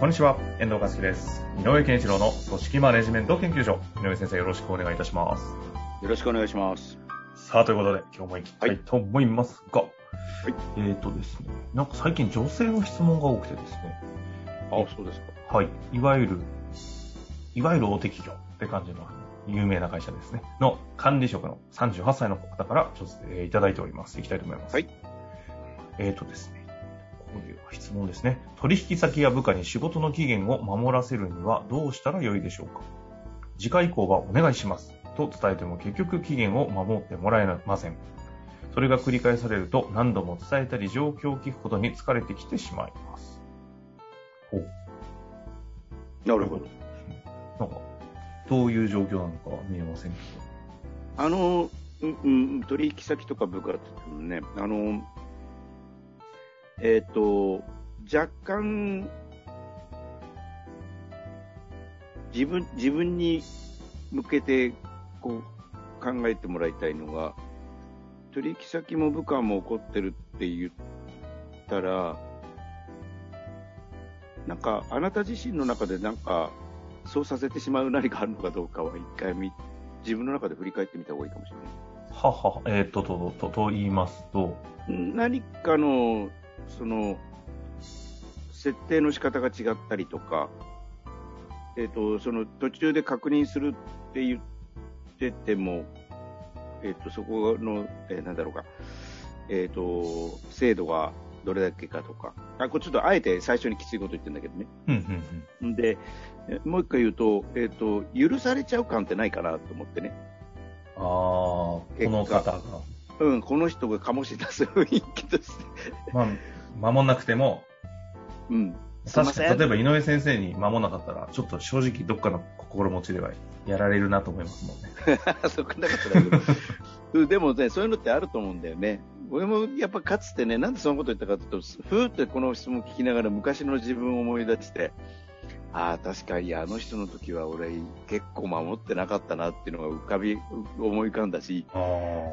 こんにちは、遠藤和樹です。井上健一郎の組織マネジメント研究所。井上先生、よろしくお願いいたします。よろしくお願いします。さあ、ということで、今日も行きたいと思いますが、えーとですね、なんか最近女性の質問が多くてですね、あ、そうですか。はい、いわゆる、いわゆる大手企業って感じの有名な会社ですね、の管理職の38歳の方からちょっと、えーいただいております。いきたいと思います。はい。えーとですね、質問ですね。取引先や部下に仕事の期限を守らせるにはどうしたらよいでしょうか次回以降はお願いします。と伝えても結局期限を守ってもらえません。それが繰り返されると何度も伝えたり状況を聞くことに疲れてきてしまいます。ほう。なるほど。なんか、どういう状況なのかは見えませんけあの、うんうん、取引先とか部下って言ってもね、あの、えっ、と、若干、自分、自分に向けて、こう、考えてもらいたいのが、取引先も部下も怒ってるって言ったら、なんか、あなた自身の中でなんか、そうさせてしまう何かあるのかどうかは一回見自分の中で振り返ってみた方がいいかもしれない。ど。はは、えーと、と、と、と言いますと、何かの、その、設定の仕方が違ったりとか、えっ、と、その途中で確認するって言ってても、えっ、と、そこの、えーなんだろうか、えっ、と、精度がどれだけかとか、あ、これちょっとあえて最初にきついこと言ってるんだけどね。うん、うん、うん。で、えもう一回言うと、えっ、と、許されちゃう感ってないかなと思ってね。ああ、この方が。うん、この人が醸し出す雰囲気として。まあ、守んなくても、うん。確かに、例えば井上先生に守んなかったら、ちょっと正直どっかの心持ちではやられるなと思いますもんね。そこなでもね、そういうのってあると思うんだよね。俺もやっぱかつてね、なんでそのこと言ったかというと、ふーってこの質問聞きながら昔の自分を思い出して、ああ、確かにあの人の時は俺結構守ってなかったなっていうのが浮かび、思い浮かんだし。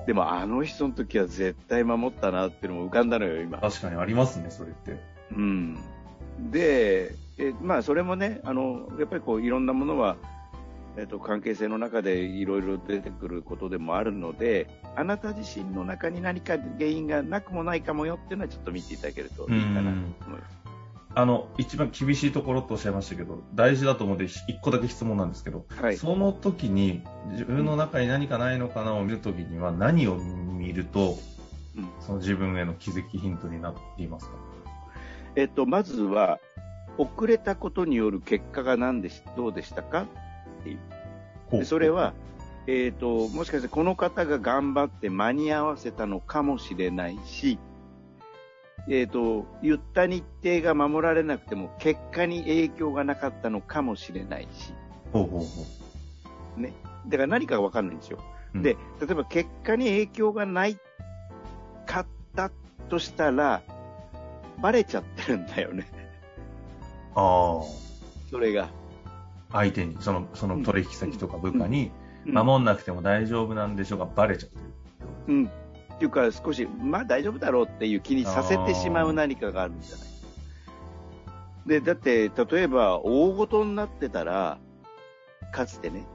でもあの人の時は絶対守ったなっていうのも浮かんだのよ、今。確かにありますね、それって。うん。で、えまあそれもね、あの、やっぱりこういろんなものは、えっと、関係性の中でいろいろ出てくることでもあるので、あなた自身の中に何か原因がなくもないかもよっていうのはちょっと見ていただけるといいかなと思います。あの、一番厳しいところとおっしゃいましたけど、大事だと思うので、一個だけ質問なんですけど、はい。その時に、自分の中に何かないのかなを見るときには、何を見ると、うん。その自分への気づきヒントになっていますか？えっと、まずは、遅れたことによる結果が何でし、どうでしたか？でそれは、えっ、と、もしかしてこの方が頑張って間に合わせたのかもしれないし、えっ、と、言った日程が守られなくても結果に影響がなかったのかもしれないし、ほうほうほう。ね。だから何かがわかんないんですよ。うんで、例えば結果に影響がないかったとしたら、バレちゃってるんだよね。ああ。それが。相手に、その、その取引先とか部下に、うん守んなくても大丈夫なんでしょうが、バレちゃってる。うん。っていうか、少し、まあ大丈夫だろうっていう気にさせてしまう何かがあるんじゃない？で、だって、例えば、大ごとになってたら、かつてね、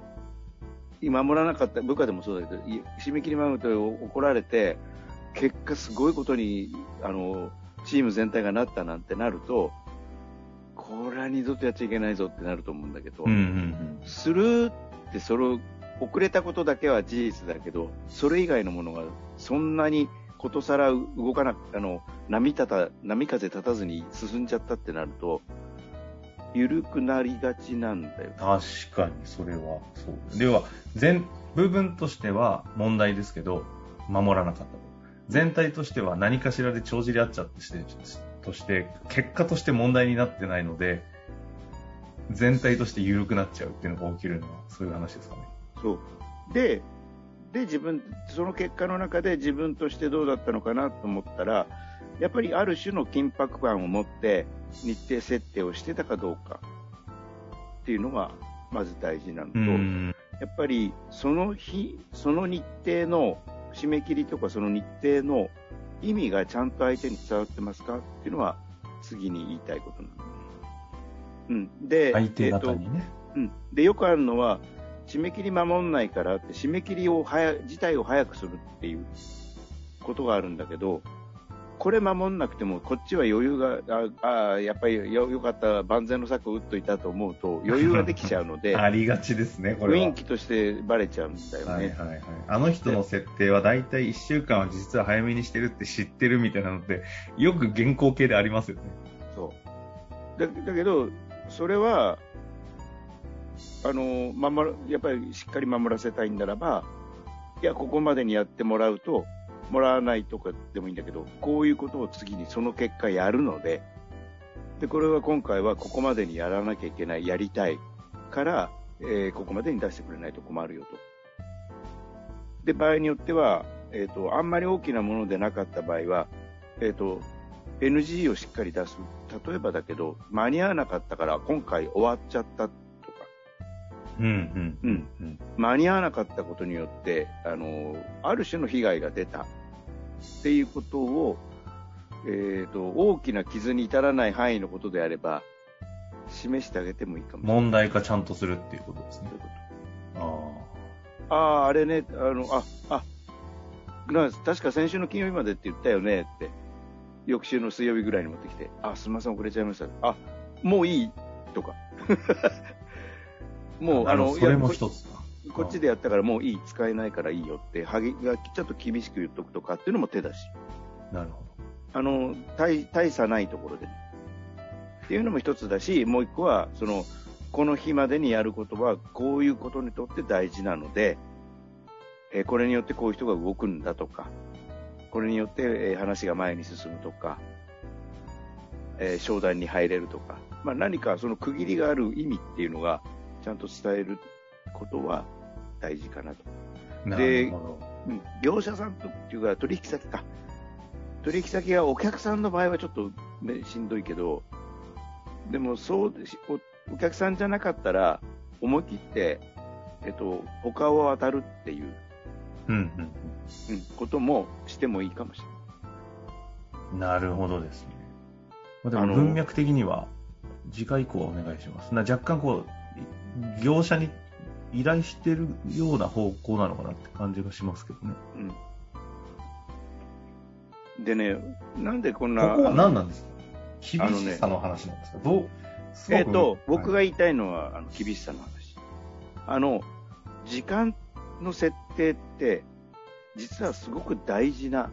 守らなかった、部下でもそうだけど、い締め切り守ると怒られて、結果すごいことに、あの、チーム全体がなったなんてなると、これは二度とやっちゃいけないぞってなると思うんだけど、うんうんするってそれを遅れたことだけは事実だけどそれ以外のものがそんなにことさら動かなくあの波立た波風立たずに進んじゃったってなると緩くなりがちなんだよ。確かに、それは、そう。では、全、部分としては問題ですけど、守らなかった。全体としては何かしらで帳尻合っちゃってしてとして、結果として問題になってないので、全体として緩くなっちゃうっていうのが起きるのは、そういう話ですかね。そう。で、で、自分、その結果の中で自分としてどうだったのかなと思ったら、やっぱりある種の緊迫感を持って日程設定をしてたかどうかっていうのがまず大事なのと、うん。やっぱりその日、その日程の締め切りとかその日程の意味がちゃんと相手に伝わってますか？っていうのは次に言いたいことなの。うん。で、相手えっと方にね。うん、でよくあるのは締め切り守んないからって締め切りを早自体を早くするっていうことがあるんだけどこれ守んなくてもこっちは余裕がああやっぱりよよかった万全の策を打っといたと思うと余裕ができちゃうので ありがちですね、これは。雰囲気としてバレちゃうんだよね。はいはいはい。あの人の設定は大体1週間は実は早めにしてるって知ってるみたいなのって、よく原稿系でありますよね。そうだだけどそれはあの守るやっぱりしっかり守らせたいんならばいやここまでにやってもらうともらわないとかでもいいんだけどこういうことを次にその結果やるのででこれは今回はここまでにやらなきゃいけないやりたいから、えーここまでに出してくれないと困るよと。で場合によっては、えー、とあんまり大きなものでなかった場合は、えー、と NG をしっかり出す。例えばだけど間に合わなかったから今回終わっちゃったうんうんうんうん。間に合わなかったことによってあのある種の被害が出たっていうことを、えー、と大きな傷に至らない範囲のことであれば示してあげてもいいかもしれない。問題化ちゃんとするっていうことですねあああ、あれね、あの、あ、あ、な確か先週の金曜日までって言ったよねって、翌週の水曜日ぐらいに持ってきて、あ、すみません、遅れちゃいました。あ、もういいとか。あ。もう、あの、それも一つか。こっちでやったからもういい、使えないからいいよって、はぎがちょっと厳しく言っとくとかっていうのも手だし、なるほあの、大大差ないところで。っていうのも一つだし、もう一個は、その、この日までにやることは、こういうことにとって大事なので、えーこれによってこういう人が動くんだとか、これによって、えー話が前に進むとか、えー商談に入れるとか、まあ、何かその区切りがある意味っていうのが、ちゃんと伝えることは大事かなと。ど。なでるほど。うん業者さんとっていうか取引先か取引先がお客さんの場合はちょっと、ね、しんどいけどでもそうおお客さんじゃなかったら思い切って、えっと、他を当たるっていう、うんうんうん、こともしてもいいかもしれない。うん。なるほどですね。まあ、でも文脈的には、次回以降はお願いします。な若干こう、業者に依頼してるような方向なのかなって感じがしますけどね。うん、でね、なんでこんこな、こは何なんですか？厳あのねしさの話なんですか？どう？えっ、と、僕がはい言いたいのは、あの厳しさの話。あの、時間の設定って、実はすごく大事な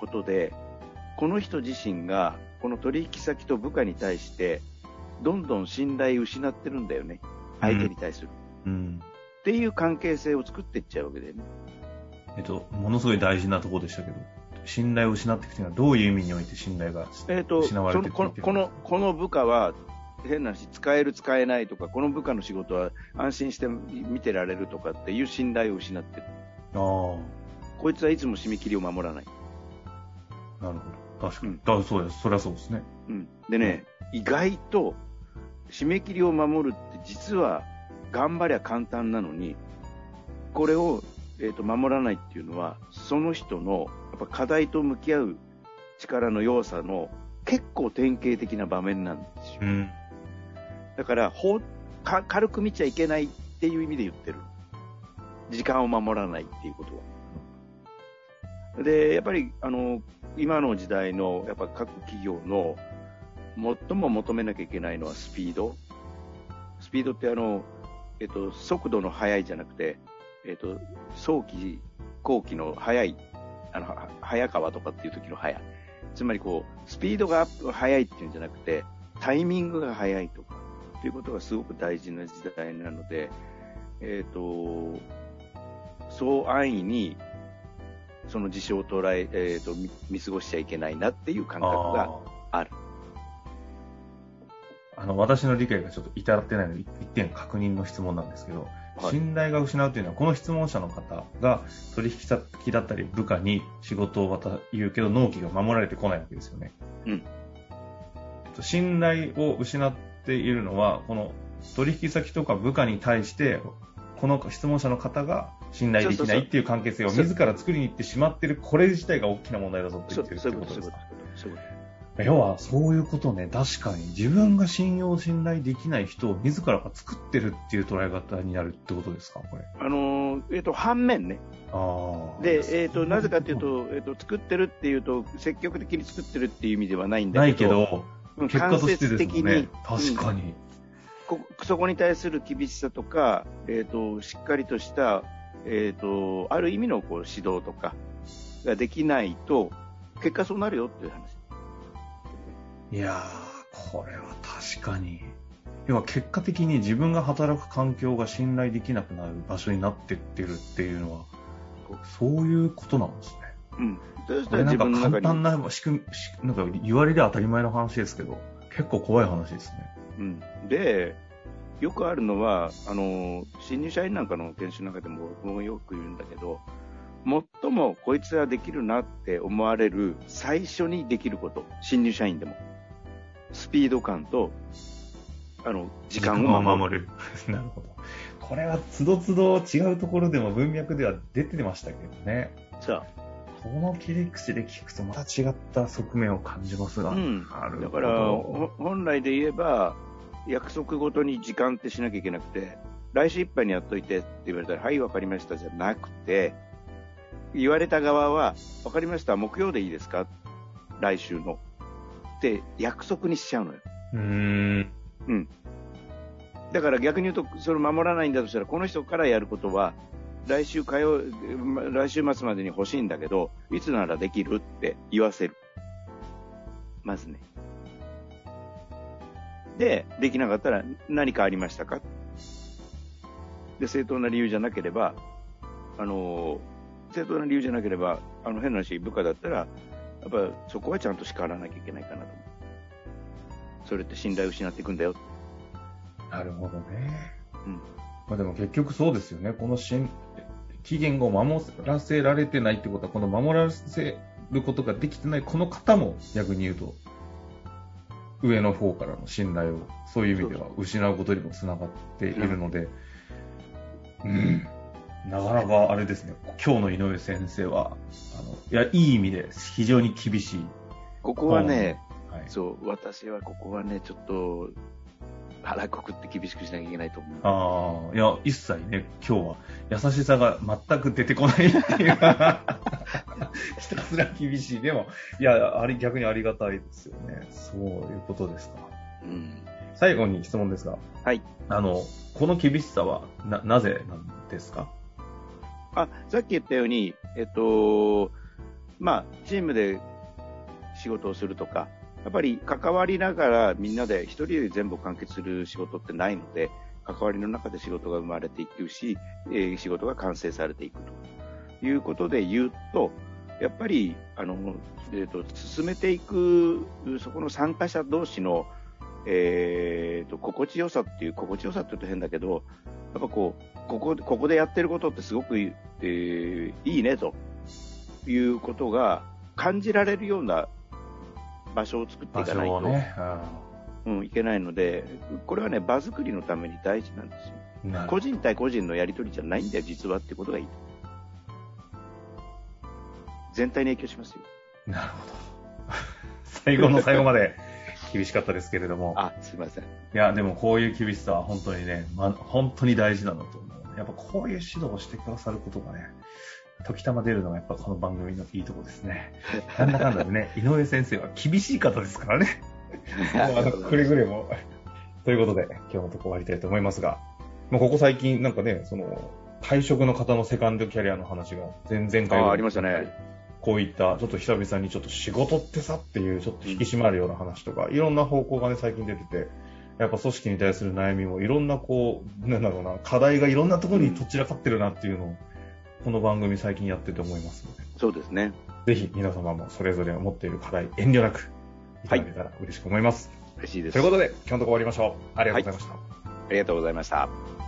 ことで、この人自身が、この取引先と部下に対して、どんどん信頼を失ってるんだよね。相手に対する。うん。っていう関係性を作っていっちゃうわけだよね。えっと、ものすごい大事なところでしたけど、信頼を失っていくというのはどういう意味において信頼がえっ、と、失われていくってこの、この、この部下は、変な話、使える、使えないとか、この部下の仕事は安心して見てられるとかっていう信頼を失ってる。あこいつはいつも締め切りを守らない。あ、なるほど。確かに。うんだそうです。そりゃそうですね。うん、でね、意外と締め切りを守るって実は頑張りゃ簡単なのに、これを、えー、と守らないっていうのは、その人のやっぱ課題と向き合う力の弱さの結構典型的な場面なんですよ。うん。だからほか軽く見ちゃいけないっていう意味で言ってる。時間を守らないっていうことは。で、やっぱり、あの、今の時代の、やっぱ各企業の最も求めなきゃいけないのはスピード。スピードってあの、えっと、速度の速いじゃなくて、えっと、早期、後期の速い、あの、早川とかっていう時の速い。つまりこう、スピードが速いっていうんじゃなくて、タイミングが速いとか、ということがすごく大事な時代なので、えっ、と、そう安易にその事象を捉え、えーと見見過ごしちゃいけないなっていう感覚がある。あの、私の理解がちょっと至ってないので、一点確認の質問なんですけど、はい信頼が失うというのは、この質問者の方が取引先だったり部下に仕事を渡言うけど、納期が守られてこないわけですよね。うんえっと信頼を失っているのは、この取引先とか部下に対して、この質問者の方が信頼できないっていう関係性をそう自ら作りに行ってしまっている、これ自体が大きな問題だぞってそ言ってるってこと、そういうこことですかと。そういうこ要は、そういうことね、確かに自分が信用、信頼できない人を自らが作ってるっていう捉え方になるってことですか、これ。と。あのーえっ、と、反面ね。ああ。で、えっ、と、なぜかというと、えっ、と、作ってるっていうと、積極的に作ってるっていう意味ではないんだないけど、けど、うん結果としてですもんね間。確かに。こそこに対する厳しさとか、えっ、と、しっかりとした、えっ、と、ある意味のこう指導とかができないと、結果そうなるよっていう話。いやー、これは確かに。要は結果的に自分が働く環境が信頼できなくなる場所になってってるっていうのは、そういうことなんですね。うん。これなんか簡に、単な仕組み、しなんか言われで当たり前の話ですけど、結構怖い話ですね。うん。で、よくあるのは、あの、新入社員なんかの研修なんかでも僕もよく言うんだけど、最もこいつはできるなって思われる最初にできること、新入社員でも。スピード感と、あの、時間を守る。る。なるほど。これはつどつど違うところでも文脈では出てましたけどね。さこの切り口で聞くとまた違った側面を感じますが。あ、うん。だから、ほ本来で言えば、約束ごとに時間ってしなきゃいけなくて、来週いっぱいにやっといてって言われたら、はい、わかりましたじゃなくて、言われた側は、わかりました、木曜でいいですか？来週の。って約束にしちゃうのよ。うーん。だから逆に言うと、それを守らないんだとしたら、この人からやることは、来週火曜、ま来週末までに欲しいんだけど、いつならできるって言わせる。まずね。で、できなかったら何かありましたか？で、正当な理由じゃなければ、あの、正当な理由じゃなければ、あの変な話、部下だったら、やっぱそこはちゃんと叱らなきゃいけないかなと思う。それって信頼を失っていくんだよ。なるほどね。うん。まあでも結局そうですよね。この新期限を守らせられてないってことは、この守らせることができてないこの方も逆に言うと、上の方からの信頼を、そういう意味では失うことにもつながっているので、うん。なかなかあれですね、今日の井上先生は、あの、いや、いい意味で非常に厳しい。ここはね、はい。そう、私はここはね、ちょっと、腹くくって厳しくしなきゃいけないと思う。ああ、いや、一切ね、今日は優しさが全く出てこないっていう。ひたすら厳しい。でも、いや、あり、逆にありがたいですよね。そういうことですか。うん。最後に質問ですが、はい。あの、この厳しさは、な、なぜなんですか？あ、さっき言ったように、えっと、まあ、チームで仕事をするとか、やっぱり関わりながらみんなで一人で全部完結する仕事ってないので、関わりの中で仕事が生まれていくし、えー仕事が完成されていくと。いうことで言うと、やっぱり、あの、えっ、と、進めていく、そこの参加者同士の、えっ、と、心地よさっていう、心地よさって言うと変だけど、やっぱこう、ここ、ここでやってることってすごく、えーいいね、ということが感じられるような場所を作ってい場かないと、所をね。うん、いけないので、これはね、場作りのために大事なんですよ。個人対個人のやり取りじゃないんだよ、実はってことがいい。全体に影響しますよ。なるほど。最後の最後まで厳しかったですけれども。あ、すいません。いや、でもこういう厳しさは本当にね、ま、本当に大事だなと思う。やっぱこういう指導をしてくださることがね、時たま出るのがやっぱこの番組のいいとこですね。なんだかんだでね、井上先生は厳しい方ですからね。もうあのくれぐれも。ということで、今日のとこ終わりたいと思いますが、もうここ最近なんかね、その、退職の方のセカンドキャリアの話が前々回あありましたね。こういった、ちょっと久々にちょっと仕事ってさっていう、ちょっと引き締まるような話とか、いろんな方向がね、最近出てて、やっぱ組織に対する悩みもいろんなこう、なんだろうな、課題がいろんなところにとっちらかってるなっていうのをこの番組最近やってて思いますので、そうですね。ぜひ皆様もそれぞれ持っている課題、遠慮なくいただけたら嬉しく思います。嬉しいです。ということで、今日のところ終わりましょう。ありがとうございました。ありがとうございました。